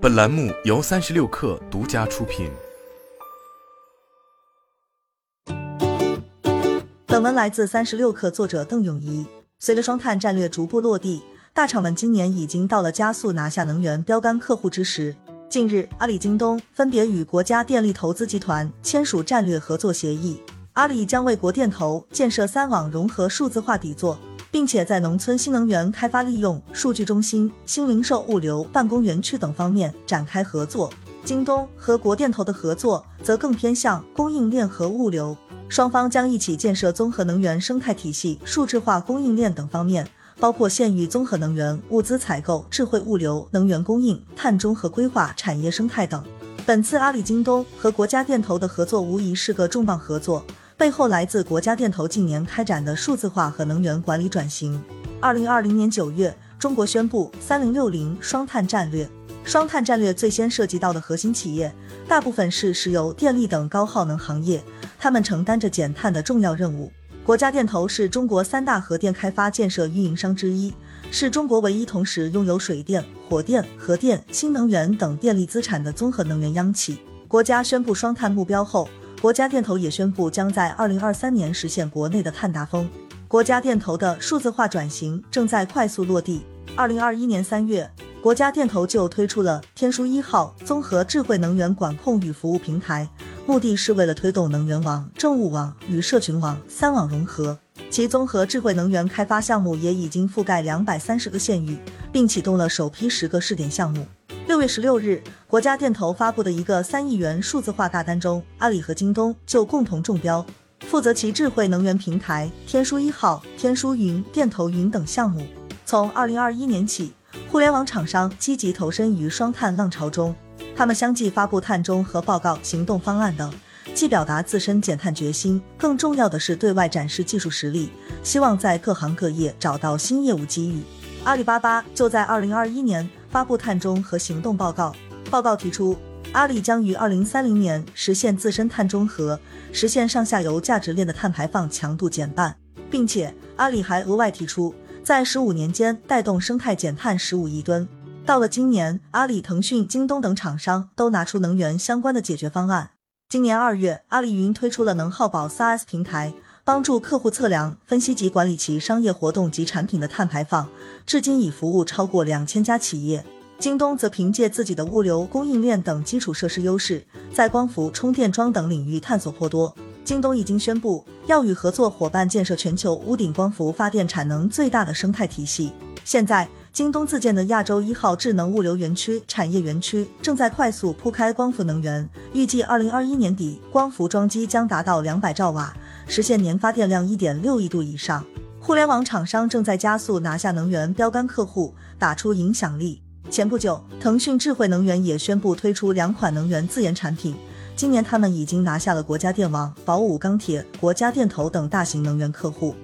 本栏目由三十六氪独家出品。本文来自三十六氪，作者邓永怡。随着双碳战略逐步落地，大厂们今年已经到了加速拿下能源标杆客户之时。近日，阿里、京东分别与国家电力投资集团签署战略合作协议。阿里将为国电投建设三网融合数字化底座，并且在农村新能源开发、利用数据中心、新零售物流、办公园区等方面展开合作。京东和国电投的合作则更偏向供应链和物流。双方将一起建设综合能源生态体系、数字化供应链等方面，包括县域综合能源物资采购、智慧物流、能源供应、碳中和规划、产业生态等。本次阿里、京东和国家电投的合作无疑是个重磅合作，背后来自国家电投近年开展的数字化和能源管理转型。二零二零年九月，中国宣布“三零六零”双碳战略。双碳战略最先涉及到的核心企业，大部分是石油、电力等高耗能行业。他们承担着减碳的重要任务。国家电投是中国三大核电开发建设运营商之一，是中国唯一同时拥有水电、火电、核电、新能源等电力资产的综合能源央企。国家宣布双碳目标后，国家电投也宣布将在二零二三年实现国内的碳达峰。国家电投的数字化转型正在快速落地。二零二一年三月，国家电投就推出了天枢一号综合智慧能源管控与服务平台。目的是为了推动能源网、政务网与社群网三网融合，其综合智慧能源开发项目也已经覆盖两百三十个县域，并启动了首批十个试点项目。六月十六日，国家电投发布的一个三亿元数字化大单中，阿里和京东就共同中标，负责其智慧能源平台天枢一号、天枢云、电投云等项目。从二零二一年起，互联网厂商积极投身于双碳浪潮中。他们相继发布碳中和报告、行动方案等，既表达自身减碳决心，更重要的是对外展示技术实力，希望在各行各业找到新业务机遇。阿里巴巴就在二零二一年发布碳中和行动报告，报告提出，阿里将于二零三零年实现自身碳中和，实现上下游价值链的碳排放强度减半，并且阿里还额外提出，在十五年间带动生态减碳十五亿吨。到了今年，阿里、腾讯、京东等厂商都拿出能源相关的解决方案。今年二月，阿里云推出了能耗宝 SaaS 平台，帮助客户测量、分析及管理其商业活动及产品的碳排放，至今已服务超过两千家企业。京东则凭借自己的物流、供应链等基础设施优势，在光伏、充电桩等领域探索颇多。京东已经宣布要与合作伙伴建设全球屋顶光伏发电产能最大的生态体系。现在。京东自建的亚洲一号智能物流园区产业园区正在快速铺开光伏能源，预计二零二一年底光伏装机将达到两百兆瓦，实现年发电量一点六亿度以上。互联网厂商正在加速拿下能源标杆客户，打出影响力。前不久，腾讯智慧能源也宣布推出两款能源自研产品，今年他们已经拿下了国家电网、宝武钢铁、国家电投等大型能源客户。